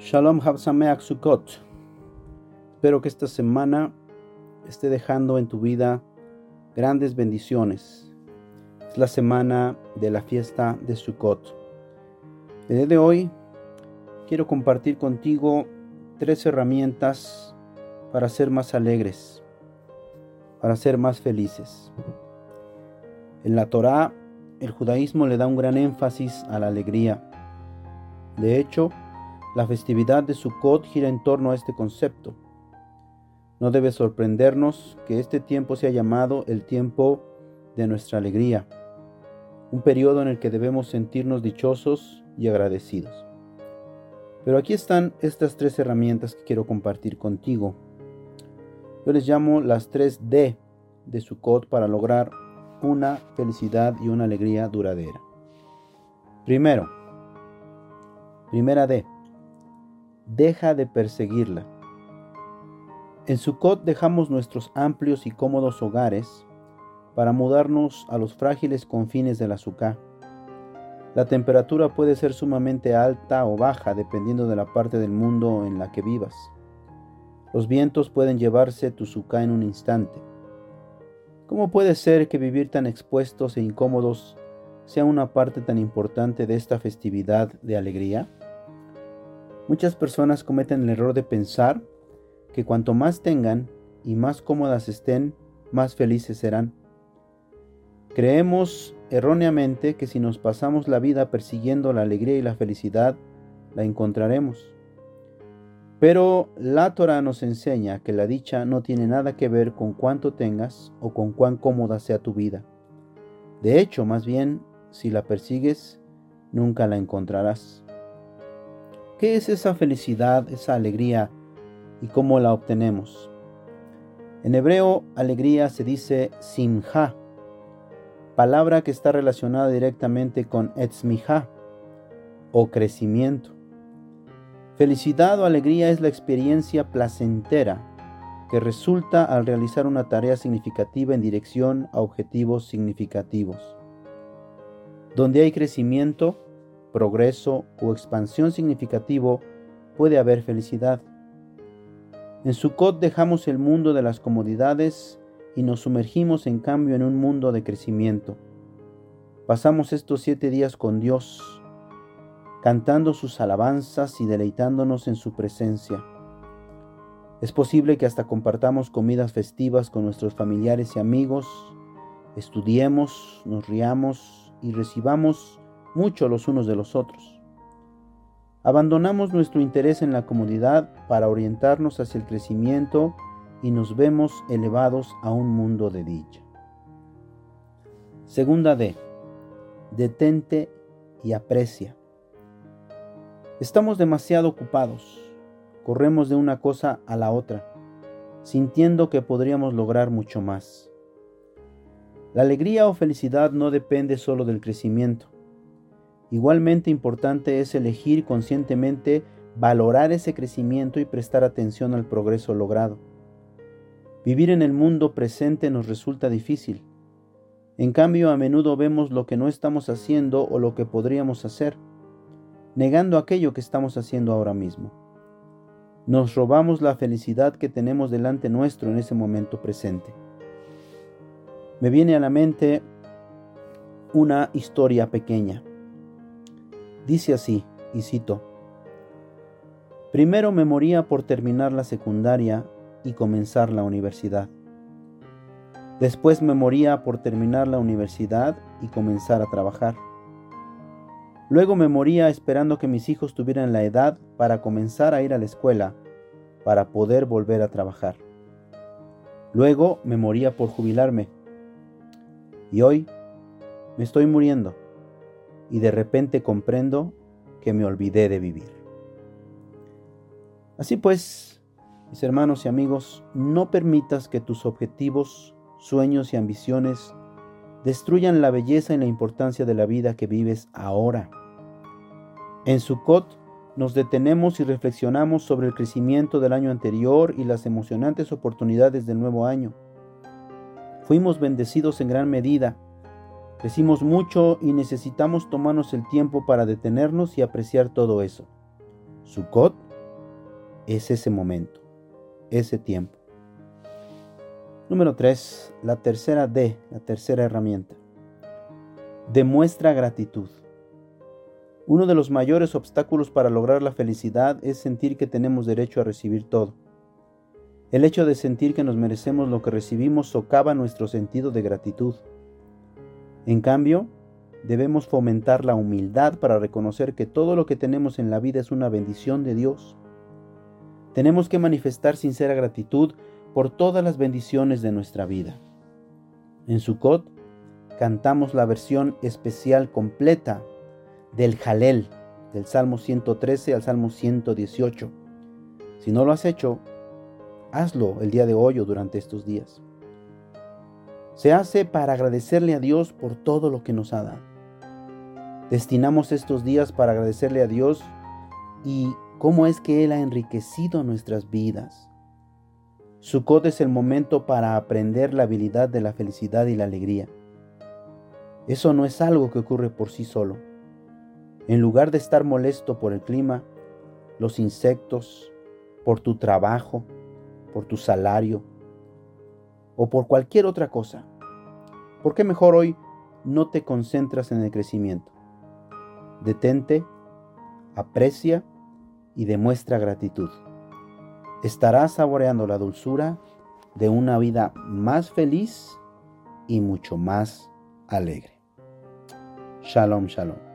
Shalom Habsameach Sukkot. Espero que esta semana esté dejando en tu vida grandes bendiciones. Es la semana de la fiesta de Sukkot. El día de hoy quiero compartir contigo tres herramientas para ser más alegres, para ser más felices. En la Torá, el judaísmo le da un gran énfasis a la alegría. De hecho, la festividad de Sukkot gira en torno a este concepto. No debe sorprendernos que este tiempo sea llamado el tiempo de nuestra alegría, un periodo en el que debemos sentirnos dichosos y agradecidos. Pero aquí están estas tres herramientas que quiero compartir contigo. Yo les llamo las tres D de Sukkot para lograr una felicidad y una alegría duradera. Primero, primera D, deja de perseguirla. En Sukkot dejamos nuestros amplios y cómodos hogares para mudarnos a los frágiles confines del azúcar. La temperatura puede ser sumamente alta o baja dependiendo de la parte del mundo en la que vivas. Los vientos pueden llevarse tu suká en un instante. ¿Cómo puede ser que vivir tan expuestos e incómodos sea una parte tan importante de esta festividad de alegría? Muchas personas cometen el error de pensar que cuanto más tengan y más cómodas estén, más felices serán. Creemos erróneamente que si nos pasamos la vida persiguiendo la alegría y la felicidad, la encontraremos. Pero la Torah nos enseña que la dicha no tiene nada que ver con cuánto tengas o con cuán cómoda sea tu vida. De hecho, más bien, si la persigues, nunca la encontrarás. ¿Qué es esa felicidad, esa alegría y cómo la obtenemos? En hebreo, alegría se dice simha, palabra que está relacionada directamente con etzmiha o crecimiento. Felicidad o alegría es la experiencia placentera que resulta al realizar una tarea significativa en dirección a objetivos significativos. Donde hay crecimiento, progreso o expansión significativo, puede haber felicidad. En Sukkot dejamos el mundo de las comodidades y nos sumergimos en cambio en un mundo de crecimiento. Pasamos estos siete días con Dios, cantando sus alabanzas y deleitándonos en su presencia. Es posible que hasta compartamos comidas festivas con nuestros familiares y amigos, estudiemos, nos riamos y recibamos mucho los unos de los otros. Abandonamos nuestro interés en la comodidad para orientarnos hacia el crecimiento y nos vemos elevados a un mundo de dicha. Segunda D. Detente y aprecia. Estamos demasiado ocupados, corremos de una cosa a la otra, sintiendo que podríamos lograr mucho más. La alegría o felicidad no depende solo del crecimiento, Igualmente importante es elegir conscientemente valorar ese crecimiento y prestar atención al progreso logrado. Vivir en el mundo presente nos resulta difícil. En cambio, a menudo vemos lo que no estamos haciendo o lo que podríamos hacer, negando aquello que estamos haciendo ahora mismo. Nos robamos la felicidad que tenemos delante nuestro en ese momento presente. Me viene a la mente una historia pequeña. Dice así, y cito, Primero me moría por terminar la secundaria y comenzar la universidad. Después me moría por terminar la universidad y comenzar a trabajar. Luego me moría esperando que mis hijos tuvieran la edad para comenzar a ir a la escuela, para poder volver a trabajar. Luego me moría por jubilarme. Y hoy me estoy muriendo y de repente comprendo que me olvidé de vivir. Así pues, mis hermanos y amigos, no permitas que tus objetivos, sueños y ambiciones destruyan la belleza y la importancia de la vida que vives ahora. En Sukkot nos detenemos y reflexionamos sobre el crecimiento del año anterior y las emocionantes oportunidades del nuevo año. Fuimos bendecidos en gran medida Crecimos mucho y necesitamos tomarnos el tiempo para detenernos y apreciar todo eso. Sukkot es ese momento, ese tiempo. Número 3. La tercera D, la tercera herramienta. Demuestra gratitud. Uno de los mayores obstáculos para lograr la felicidad es sentir que tenemos derecho a recibir todo. El hecho de sentir que nos merecemos lo que recibimos socava nuestro sentido de gratitud. En cambio, debemos fomentar la humildad para reconocer que todo lo que tenemos en la vida es una bendición de Dios. Tenemos que manifestar sincera gratitud por todas las bendiciones de nuestra vida. En Sukkot cantamos la versión especial completa del Jalel, del Salmo 113 al Salmo 118. Si no lo has hecho, hazlo el día de hoy o durante estos días. Se hace para agradecerle a Dios por todo lo que nos ha dado. Destinamos estos días para agradecerle a Dios y cómo es que Él ha enriquecido nuestras vidas. Sukkot es el momento para aprender la habilidad de la felicidad y la alegría. Eso no es algo que ocurre por sí solo. En lugar de estar molesto por el clima, los insectos, por tu trabajo, por tu salario o por cualquier otra cosa, ¿por qué mejor hoy no te concentras en el crecimiento? Detente, aprecia y demuestra gratitud. Estarás saboreando la dulzura de una vida más feliz y mucho más alegre. Shalom, shalom.